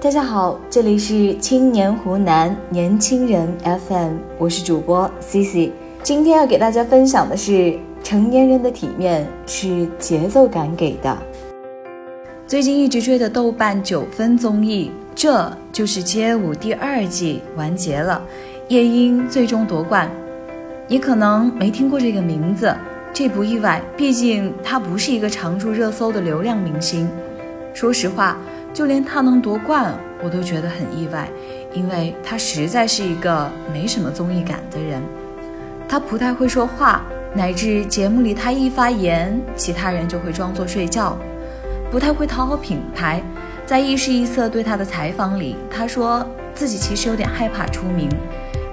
大家好，这里是青年湖南年轻人 FM，我是主播 C C。今天要给大家分享的是，成年人的体面是节奏感给的。最近一直追的豆瓣九分综艺，这就是街舞第二季完结了，夜莺最终夺冠。你可能没听过这个名字，这不意外，毕竟他不是一个常驻热搜的流量明星。说实话，就连他能夺冠，我都觉得很意外，因为他实在是一个没什么综艺感的人。他不太会说话，乃至节目里他一发言，其他人就会装作睡觉。不太会讨好品牌，在一时一色对他的采访里，他说自己其实有点害怕出名，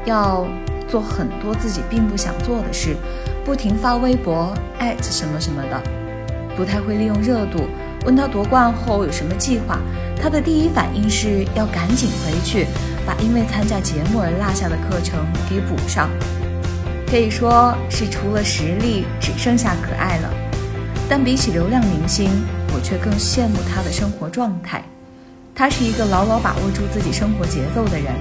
要。做很多自己并不想做的事，不停发微博艾特什么什么的，不太会利用热度。问他夺冠后有什么计划，他的第一反应是要赶紧回去，把因为参加节目而落下的课程给补上。可以说是除了实力，只剩下可爱了。但比起流量明星，我却更羡慕他的生活状态。他是一个牢牢把握住自己生活节奏的人。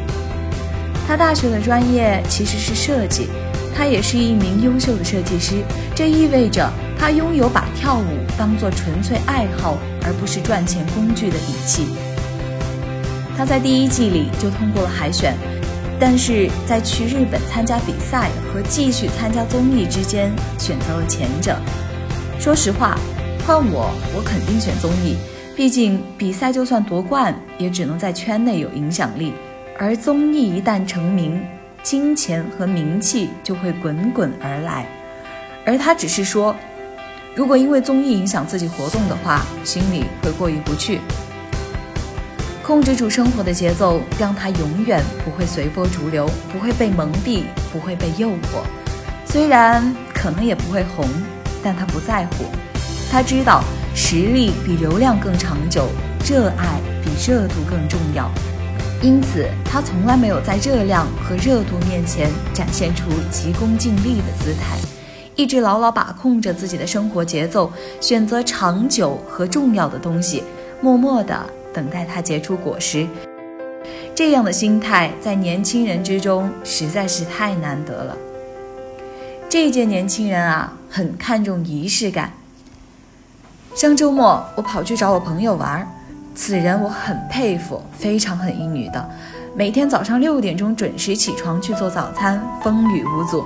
他大学的专业其实是设计，他也是一名优秀的设计师，这意味着他拥有把跳舞当做纯粹爱好而不是赚钱工具的底气。他在第一季里就通过了海选，但是在去日本参加比赛和继续参加综艺之间选择了前者。说实话，换我，我肯定选综艺，毕竟比赛就算夺冠，也只能在圈内有影响力。而综艺一旦成名，金钱和名气就会滚滚而来。而他只是说，如果因为综艺影响自己活动的话，心里会过意不去。控制住生活的节奏，让他永远不会随波逐流，不会被蒙蔽，不会被诱惑。虽然可能也不会红，但他不在乎。他知道实力比流量更长久，热爱比热度更重要。因此，他从来没有在热量和热度面前展现出急功近利的姿态，一直牢牢把控着自己的生活节奏，选择长久和重要的东西，默默地等待它结出果实。这样的心态在年轻人之中实在是太难得了。这一届年轻人啊，很看重仪式感。上周末，我跑去找我朋友玩儿。此人我很佩服，非常很一女的，每天早上六点钟准时起床去做早餐，风雨无阻。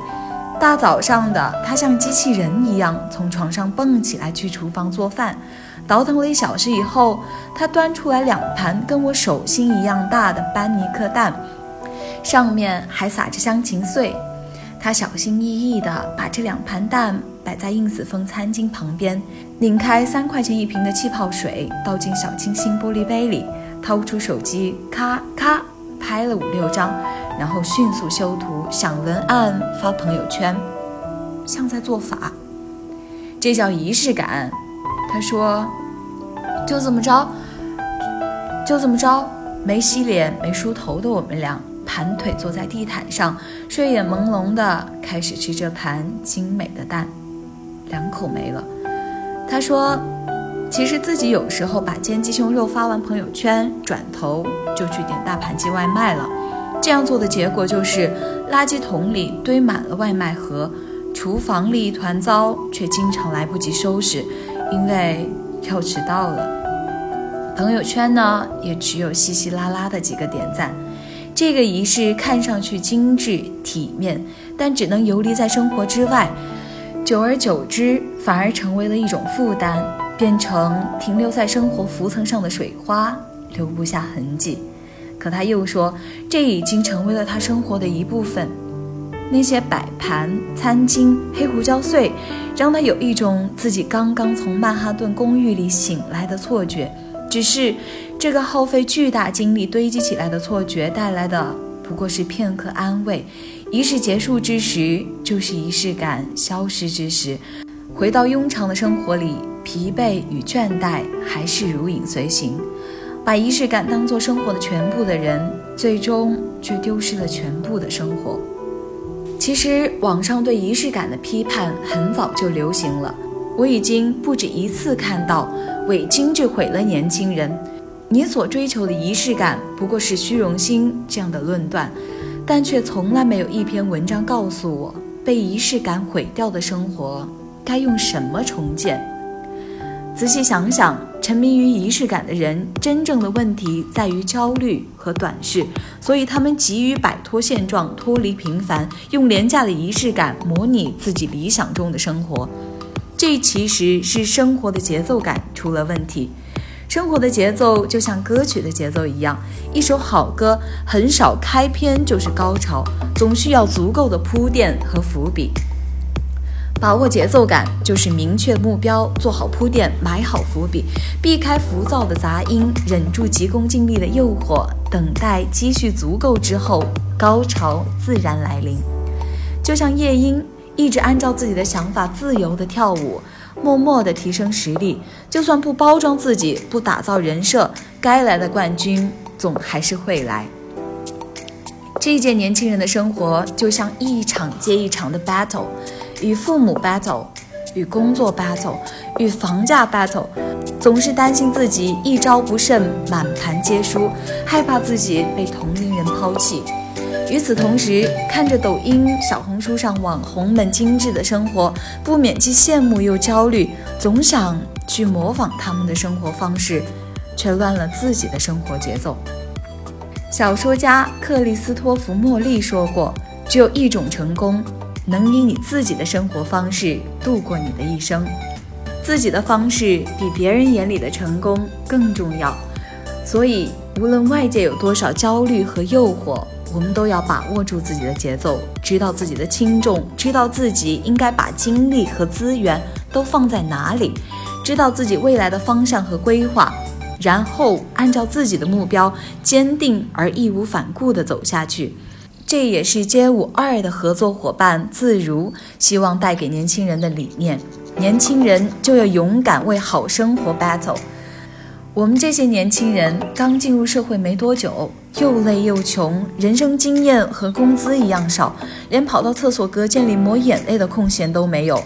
大早上的，他像机器人一样从床上蹦起来去厨房做饭，倒腾了一小时以后，他端出来两盘跟我手心一样大的班尼克蛋，上面还撒着香芹碎。他小心翼翼地把这两盘蛋摆在硬子风餐巾旁边，拧开三块钱一瓶的气泡水，倒进小清新玻璃杯里，掏出手机，咔咔拍了五六张，然后迅速修图、想文案、发朋友圈，像在做法。这叫仪式感。他说：“就这么着，就这么着，没洗脸、没梳头的我们俩。”盘腿坐在地毯上，睡眼朦胧的开始吃这盘精美的蛋，两口没了。他说：“其实自己有时候把煎鸡胸肉发完朋友圈，转头就去点大盘鸡外卖了。这样做的结果就是，垃圾桶里堆满了外卖盒，厨房里一团糟，却经常来不及收拾，因为要迟到了。朋友圈呢，也只有稀稀拉拉的几个点赞。”这个仪式看上去精致体面，但只能游离在生活之外，久而久之反而成为了一种负担，变成停留在生活浮层上的水花，留不下痕迹。可他又说，这已经成为了他生活的一部分。那些摆盘、餐巾、黑胡椒碎，让他有一种自己刚刚从曼哈顿公寓里醒来的错觉。只是。这个耗费巨大精力堆积起来的错觉带来的不过是片刻安慰，仪式结束之时，就是仪式感消失之时，回到庸常的生活里，疲惫与倦怠还是如影随形。把仪式感当做生活的全部的人，最终却丢失了全部的生活。其实，网上对仪式感的批判很早就流行了，我已经不止一次看到“伪精致毁了年轻人”。你所追求的仪式感不过是虚荣心这样的论断，但却从来没有一篇文章告诉我，被仪式感毁掉的生活该用什么重建。仔细想想，沉迷于仪式感的人，真正的问题在于焦虑和短视，所以他们急于摆脱现状，脱离平凡，用廉价的仪式感模拟自己理想中的生活。这其实是生活的节奏感出了问题。生活的节奏就像歌曲的节奏一样，一首好歌很少开篇就是高潮，总需要足够的铺垫和伏笔。把握节奏感就是明确目标，做好铺垫，埋好伏笔，避开浮躁的杂音，忍住急功近利的诱惑，等待积蓄足够之后，高潮自然来临。就像夜莺，一直按照自己的想法自由地跳舞。默默地提升实力，就算不包装自己，不打造人设，该来的冠军总还是会来。这一届年轻人的生活就像一场接一场的 battle，与父母 battle，与工作 battle，与房价 battle，总是担心自己一招不慎满盘皆输，害怕自己被同龄人抛弃。与此同时，看着抖音、小红书上网红们精致的生活，不免既羡慕又焦虑，总想去模仿他们的生活方式，却乱了自己的生活节奏。小说家克里斯托弗·莫利说过：“只有一种成功，能以你自己的生活方式度过你的一生。自己的方式比别人眼里的成功更重要。所以，无论外界有多少焦虑和诱惑。”我们都要把握住自己的节奏，知道自己的轻重，知道自己应该把精力和资源都放在哪里，知道自己未来的方向和规划，然后按照自己的目标，坚定而义无反顾地走下去。这也是街舞二的合作伙伴自如希望带给年轻人的理念：年轻人就要勇敢为好生活 battle。我们这些年轻人刚进入社会没多久，又累又穷，人生经验和工资一样少，连跑到厕所隔间里抹眼泪的空闲都没有。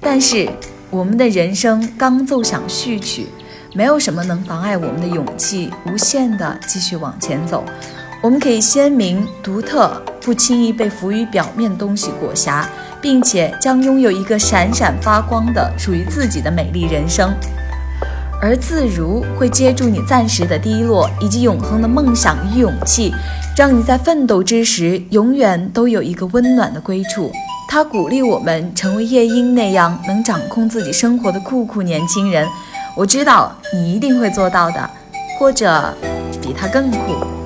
但是，我们的人生刚奏响序曲，没有什么能妨碍我们的勇气无限的继续往前走。我们可以鲜明、独特，不轻易被浮于表面东西裹挟，并且将拥有一个闪闪发光的属于自己的美丽人生。而自如会接住你暂时的低落，以及永恒的梦想与勇气，让你在奋斗之时永远都有一个温暖的归处。他鼓励我们成为夜莺那样能掌控自己生活的酷酷年轻人。我知道你一定会做到的，或者比他更酷。